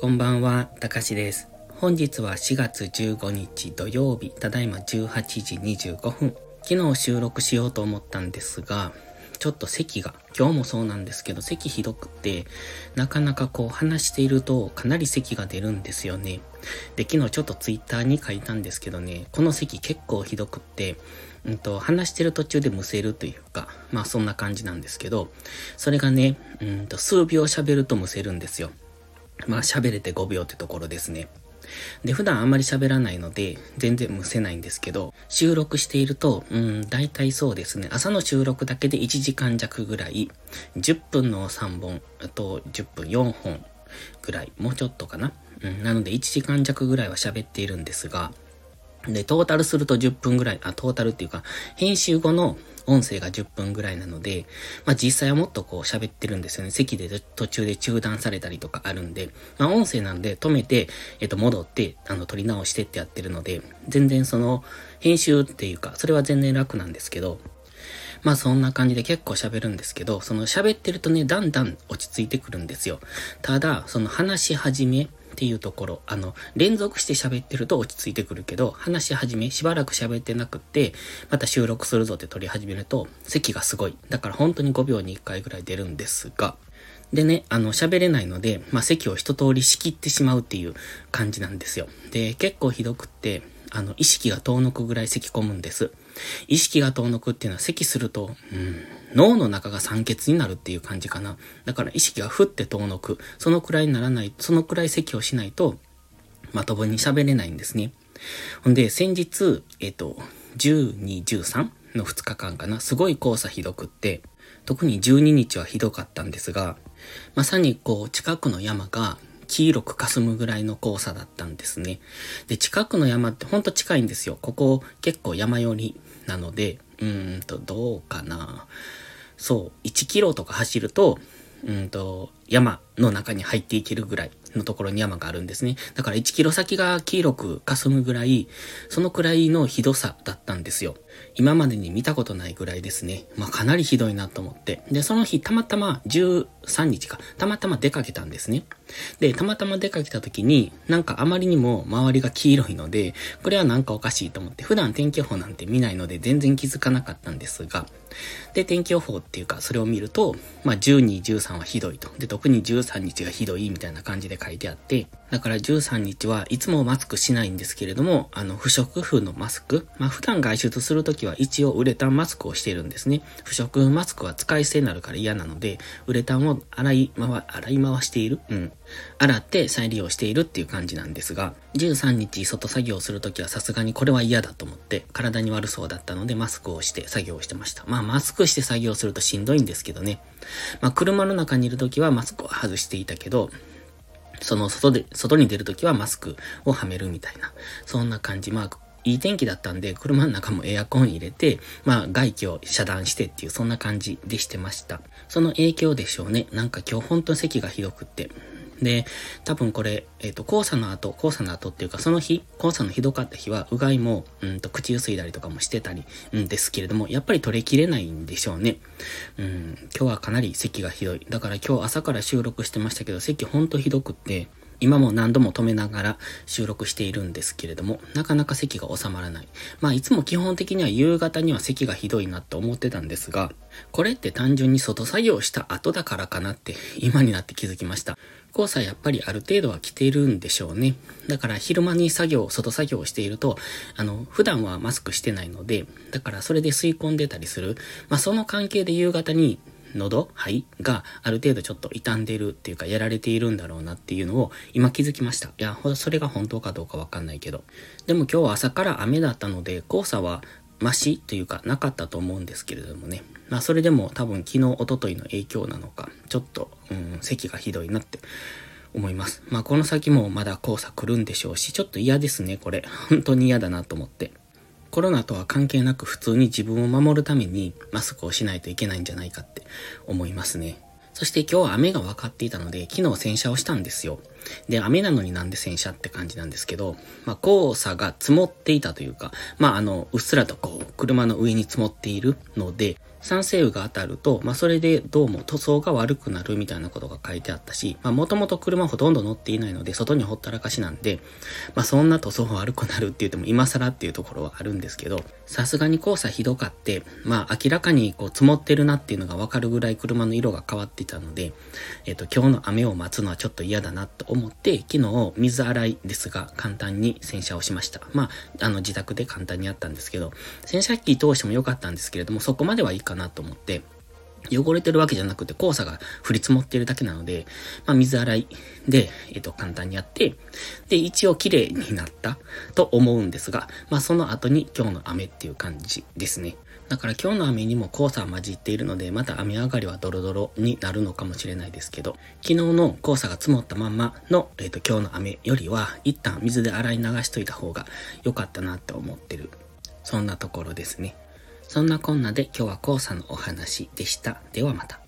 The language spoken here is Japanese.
こんばんは、たかしです。本日は4月15日土曜日、ただいま18時25分。昨日収録しようと思ったんですが、ちょっと咳が、今日もそうなんですけど、咳ひどくって、なかなかこう話しているとかなり咳が出るんですよね。で、昨日ちょっとツイッターに書いたんですけどね、この咳結構ひどくって、うんと、話してる途中でむせるというか、まあそんな感じなんですけど、それがね、うんと、数秒喋るとむせるんですよ。まあ喋れて5秒ってところですね。で、普段あんまり喋らないので、全然むせないんですけど、収録していると、うん、大体そうですね、朝の収録だけで1時間弱ぐらい、10分の3本、あと10分4本ぐらい、もうちょっとかな。うん、なので1時間弱ぐらいは喋っているんですが、で、トータルすると10分ぐらい、あ、トータルっていうか、編集後の音声が10分ぐらいなので、まあ実際はもっとこう喋ってるんですよね。席で途中で中断されたりとかあるんで、まあ音声なんで止めて、えっと戻って、あの、撮り直してってやってるので、全然その、編集っていうか、それは全然楽なんですけど、まあそんな感じで結構喋るんですけど、その喋ってるとね、だんだん落ち着いてくるんですよ。ただ、その話し始め、っていうところ、あの、連続して喋ってると落ち着いてくるけど、話し始め、しばらく喋ってなくって、また収録するぞって撮り始めると、咳がすごい。だから本当に5秒に1回ぐらい出るんですが、でね、あの、喋れないので、まあ、席を一通り仕切ってしまうっていう感じなんですよ。で、結構ひどくって、あの、意識が遠のくぐらい咳込むんです。意識が遠のくっていうのは咳すると、うん、脳の中が酸欠になるっていう感じかな。だから意識がふって遠のく。そのくらいにならない、そのくらい咳をしないと、まともに喋れないんですね。ほんで、先日、えっ、と、12、13の2日間かな。すごい黄砂ひどくって、特に12日はひどかったんですが、まさにこう、近くの山が黄色く霞むぐらいの黄砂だったんですね。で、近くの山ってほんと近いんですよ。ここ結構山寄りなので、うーんと、どうかな。そう、1キロとか走ると、うんと、山の中に入っていけるぐらいのところに山があるんですね。だから1キロ先が黄色く霞むぐらい、そのくらいのひどさだったんですよ。今までに見たことないぐらいですね。まあかなりひどいなと思って。で、その日たまたま13日か、たまたま出かけたんですね。で、たまたま出かけた時に、なんかあまりにも周りが黄色いので、これはなんかおかしいと思って、普段天気予報なんて見ないので全然気づかなかったんですが、で、天気予報っていうか、それを見ると、まあ12、13はひどいと。で、特に13日がひどいみたいな感じで書いてあって、だから13日はいつもマスクしないんですけれども、あの、不織布のマスク、まあ普段外出するときは一応ウレタンマスクをしているんですね。不織布マスクは使い捨てになるから嫌なので、ウレタンを洗い回、洗い回しているうん。洗って再利用しているっていう感じなんですが、13日外作業するときはさすがにこれは嫌だと思って、体に悪そうだったのでマスクをして作業してました。まあマスクして作業するとしんどいんですけどね。まあ車の中にいるときはマスクを外していたけど、その外で、外に出るときはマスクをはめるみたいな、そんな感じ。まあいい天気だったんで、車の中もエアコン入れて、まあ外気を遮断してっていう、そんな感じでしてました。その影響でしょうね。なんか今日本当に席がひどくって。で、多分これ、えっ、ー、と、黄砂の後、黄砂の後っていうか、その日、黄砂のひどかった日は、うがいも、うんと、口ゆすいだりとかもしてたり、うんですけれども、やっぱり取れきれないんでしょうね。うん、今日はかなり咳がひどい。だから今日朝から収録してましたけど、咳ほんとひどくって、今も何度も止めながら収録しているんですけれども、なかなか咳が収まらない。まあ、いつも基本的には夕方には咳がひどいなと思ってたんですが、これって単純に外作業した後だからかなって今になって気づきました。黄砂やっぱりある程度は来ているんでしょうね。だから昼間に作業、外作業をしていると、あの、普段はマスクしてないので、だからそれで吸い込んでたりする。まあ、その関係で夕方に喉肺がある程度ちょっと傷んでるっていうかやられているんだろうなっていうのを今気づきました。いや、それが本当かどうかわかんないけど。でも今日は朝から雨だったので黄砂はマシというかなかったと思うんですけれどもね。まあそれでも多分昨日、おとといの影響なのか、ちょっと、うん、咳がひどいなって思います。まあこの先もまだ黄砂来るんでしょうし、ちょっと嫌ですね、これ。本当に嫌だなと思って。コロナとは関係なく普通に自分を守るためにマスクをしないといけないんじゃないかって思いますね。そして今日は雨が分かっていたので、昨日洗車をしたんですよ。で、雨なのになんで洗車って感じなんですけど、まあ、黄砂が積もっていたというか、まあ、あの、うっすらとこう、車の上に積もっているので、酸性雨が当たると、まあそれでどうも塗装が悪くなるみたいなことが書いてあったし、まあもともと車ほとんど乗っていないので、外にほったらかしなんで、まあそんな塗装悪くなるって言っても今更っていうところはあるんですけど、さすがに黄砂ひどかって、まあ明らかにこう積もってるなっていうのがわかるぐらい車の色が変わってたので、えっ、と今日の雨を待つのはちょっと嫌だなと思って、昨日水洗いですが簡単に洗車をしました。まあ、あの自宅で簡単にやったんですけど、洗車機通しても良かったんですけれども、そこまではいいかなと思って、汚れてるわけじゃなくて黄砂が降り積もってるだけなので、まあ、水洗いで、えっ、と、簡単にやって、で、一応綺麗になったと思うんですが、まあ、その後に今日の雨っていう感じですね。だから今日の雨にも黄砂は混じっているので、また雨上がりはドロドロになるのかもしれないですけど、昨日の黄砂が積もったまんまの、えっ、ー、と、今日の雨よりは、一旦水で洗い流しといた方が良かったなって思ってる。そんなところですね。そんなこんなで今日は黄砂のお話でした。ではまた。